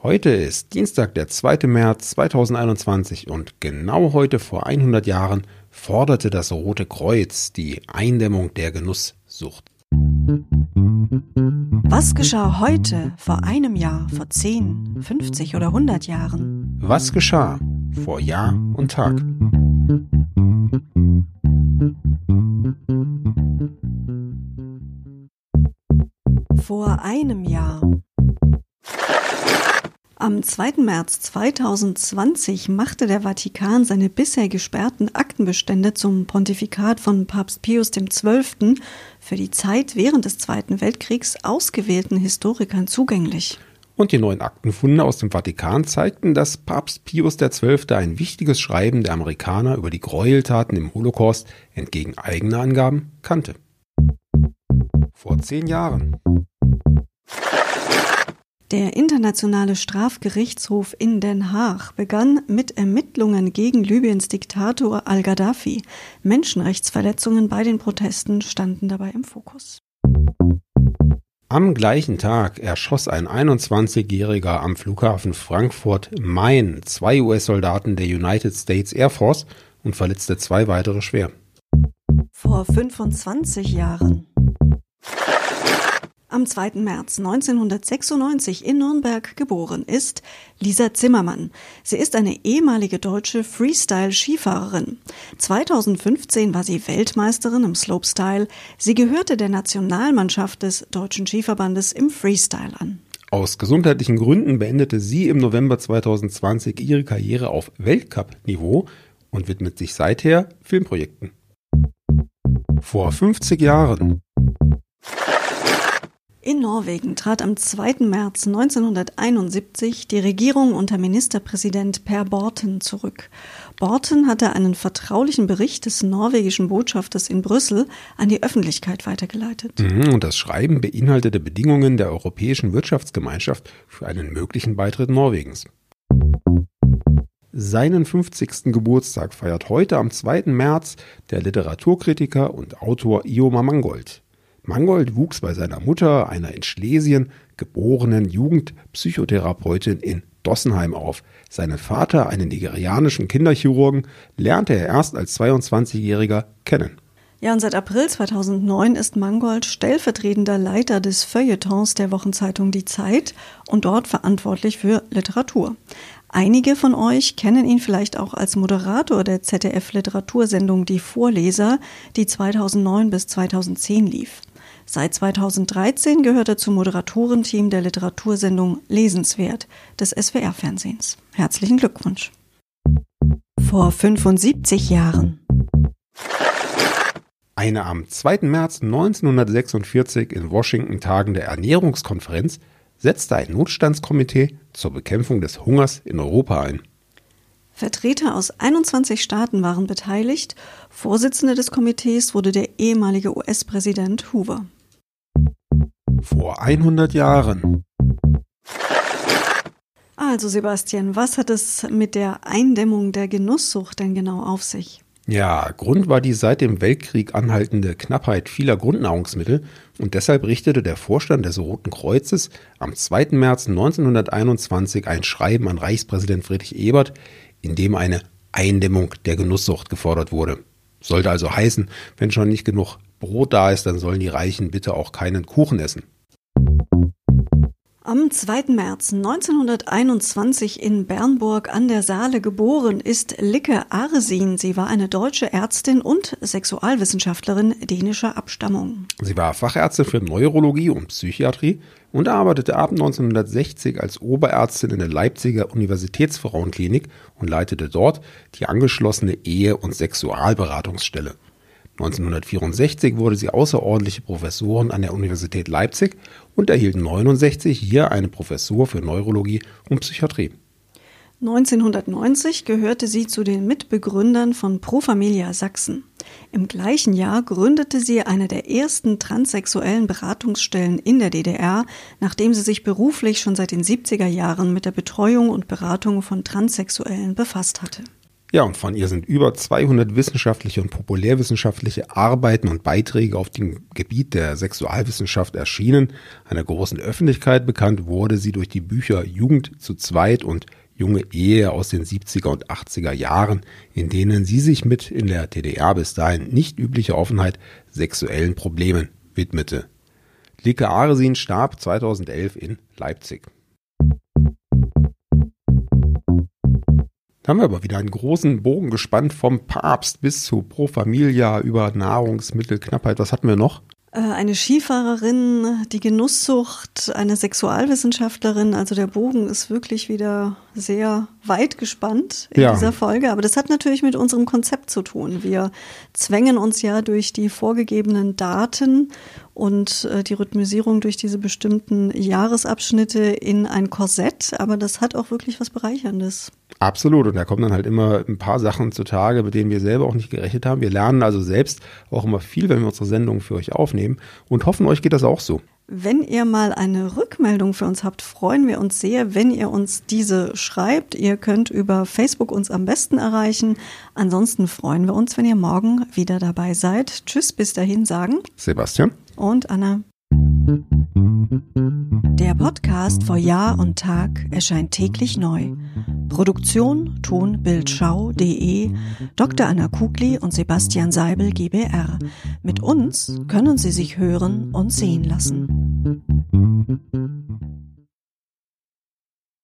Heute ist Dienstag, der 2. März 2021 und genau heute vor 100 Jahren forderte das Rote Kreuz die Eindämmung der Genusssucht. Was geschah heute, vor einem Jahr, vor 10, 50 oder 100 Jahren? Was geschah vor Jahr und Tag? Vor einem Jahr. Am 2. März 2020 machte der Vatikan seine bisher gesperrten Aktenbestände zum Pontifikat von Papst Pius XII. für die Zeit während des Zweiten Weltkriegs ausgewählten Historikern zugänglich. Und die neuen Aktenfunde aus dem Vatikan zeigten, dass Papst Pius XII. ein wichtiges Schreiben der Amerikaner über die Gräueltaten im Holocaust entgegen eigener Angaben kannte. Vor zehn Jahren. Der Internationale Strafgerichtshof in Den Haag begann mit Ermittlungen gegen Libyens Diktator al-Gaddafi. Menschenrechtsverletzungen bei den Protesten standen dabei im Fokus. Am gleichen Tag erschoss ein 21-Jähriger am Flughafen Frankfurt Main zwei US-Soldaten der United States Air Force und verletzte zwei weitere schwer. Vor 25 Jahren. Am 2. März 1996 in Nürnberg geboren ist Lisa Zimmermann. Sie ist eine ehemalige deutsche Freestyle-Skifahrerin. 2015 war sie Weltmeisterin im Slopestyle. Sie gehörte der Nationalmannschaft des Deutschen Skiverbandes im Freestyle an. Aus gesundheitlichen Gründen beendete sie im November 2020 ihre Karriere auf Weltcup-Niveau und widmet sich seither Filmprojekten. Vor 50 Jahren in Norwegen trat am 2. März 1971 die Regierung unter Ministerpräsident Per Borten zurück. Borten hatte einen vertraulichen Bericht des norwegischen Botschafters in Brüssel an die Öffentlichkeit weitergeleitet. Mhm, und das Schreiben beinhaltete Bedingungen der Europäischen Wirtschaftsgemeinschaft für einen möglichen Beitritt Norwegens. Seinen 50. Geburtstag feiert heute am 2. März der Literaturkritiker und Autor Ioma Mangold. Mangold wuchs bei seiner Mutter, einer in Schlesien geborenen Jugendpsychotherapeutin in Dossenheim auf. Seinen Vater, einen nigerianischen Kinderchirurgen, lernte er erst als 22-Jähriger kennen. Ja, und seit April 2009 ist Mangold stellvertretender Leiter des Feuilletons der Wochenzeitung Die Zeit und dort verantwortlich für Literatur. Einige von euch kennen ihn vielleicht auch als Moderator der ZDF-Literatursendung Die Vorleser, die 2009 bis 2010 lief. Seit 2013 gehört er zum Moderatorenteam der Literatursendung Lesenswert des SWR-Fernsehens. Herzlichen Glückwunsch. Vor 75 Jahren. Eine am 2. März 1946 in Washington tagende Ernährungskonferenz setzte ein Notstandskomitee zur Bekämpfung des Hungers in Europa ein. Vertreter aus 21 Staaten waren beteiligt. Vorsitzender des Komitees wurde der ehemalige US-Präsident Hoover. Vor 100 Jahren. Also Sebastian, was hat es mit der Eindämmung der Genusssucht denn genau auf sich? Ja, Grund war die seit dem Weltkrieg anhaltende Knappheit vieler Grundnahrungsmittel und deshalb richtete der Vorstand des Roten Kreuzes am 2. März 1921 ein Schreiben an Reichspräsident Friedrich Ebert, in dem eine Eindämmung der Genusssucht gefordert wurde. Sollte also heißen, wenn schon nicht genug Brot da ist, dann sollen die Reichen bitte auch keinen Kuchen essen. Am 2. März 1921 in Bernburg an der Saale geboren ist Licke Arsin. Sie war eine deutsche Ärztin und Sexualwissenschaftlerin dänischer Abstammung. Sie war Fachärztin für Neurologie und Psychiatrie und arbeitete ab 1960 als Oberärztin in der Leipziger Universitätsfrauenklinik und leitete dort die angeschlossene Ehe- und Sexualberatungsstelle. 1964 wurde sie außerordentliche Professorin an der Universität Leipzig und erhielt 1969 hier eine Professur für Neurologie und Psychiatrie. 1990 gehörte sie zu den Mitbegründern von Pro Familia Sachsen. Im gleichen Jahr gründete sie eine der ersten transsexuellen Beratungsstellen in der DDR, nachdem sie sich beruflich schon seit den 70er Jahren mit der Betreuung und Beratung von Transsexuellen befasst hatte. Ja, und von ihr sind über 200 wissenschaftliche und populärwissenschaftliche Arbeiten und Beiträge auf dem Gebiet der Sexualwissenschaft erschienen. Einer großen Öffentlichkeit bekannt wurde sie durch die Bücher Jugend zu zweit und Junge Ehe aus den 70er und 80er Jahren, in denen sie sich mit in der DDR bis dahin nicht üblicher Offenheit sexuellen Problemen widmete. Lika Aresin starb 2011 in Leipzig. Haben wir aber wieder einen großen Bogen gespannt vom Papst bis zu Pro Familia über Nahrungsmittelknappheit. Was hatten wir noch? Äh, eine Skifahrerin, die Genusssucht, eine Sexualwissenschaftlerin. Also der Bogen ist wirklich wieder sehr weit gespannt in ja. dieser Folge. Aber das hat natürlich mit unserem Konzept zu tun. Wir zwängen uns ja durch die vorgegebenen Daten und äh, die Rhythmisierung durch diese bestimmten Jahresabschnitte in ein Korsett. Aber das hat auch wirklich was Bereicherndes. Absolut. Und da kommen dann halt immer ein paar Sachen zutage, mit denen wir selber auch nicht gerechnet haben. Wir lernen also selbst auch immer viel, wenn wir unsere Sendungen für euch aufnehmen und hoffen, euch geht das auch so. Wenn ihr mal eine Rückmeldung für uns habt, freuen wir uns sehr, wenn ihr uns diese schreibt. Ihr könnt über Facebook uns am besten erreichen. Ansonsten freuen wir uns, wenn ihr morgen wieder dabei seid. Tschüss, bis dahin sagen Sebastian und Anna. Der Podcast vor Jahr und Tag erscheint täglich neu. Produktion tonbildschau.de Dr. Anna Kugli und Sebastian Seibel GBR. Mit uns können Sie sich hören und sehen lassen.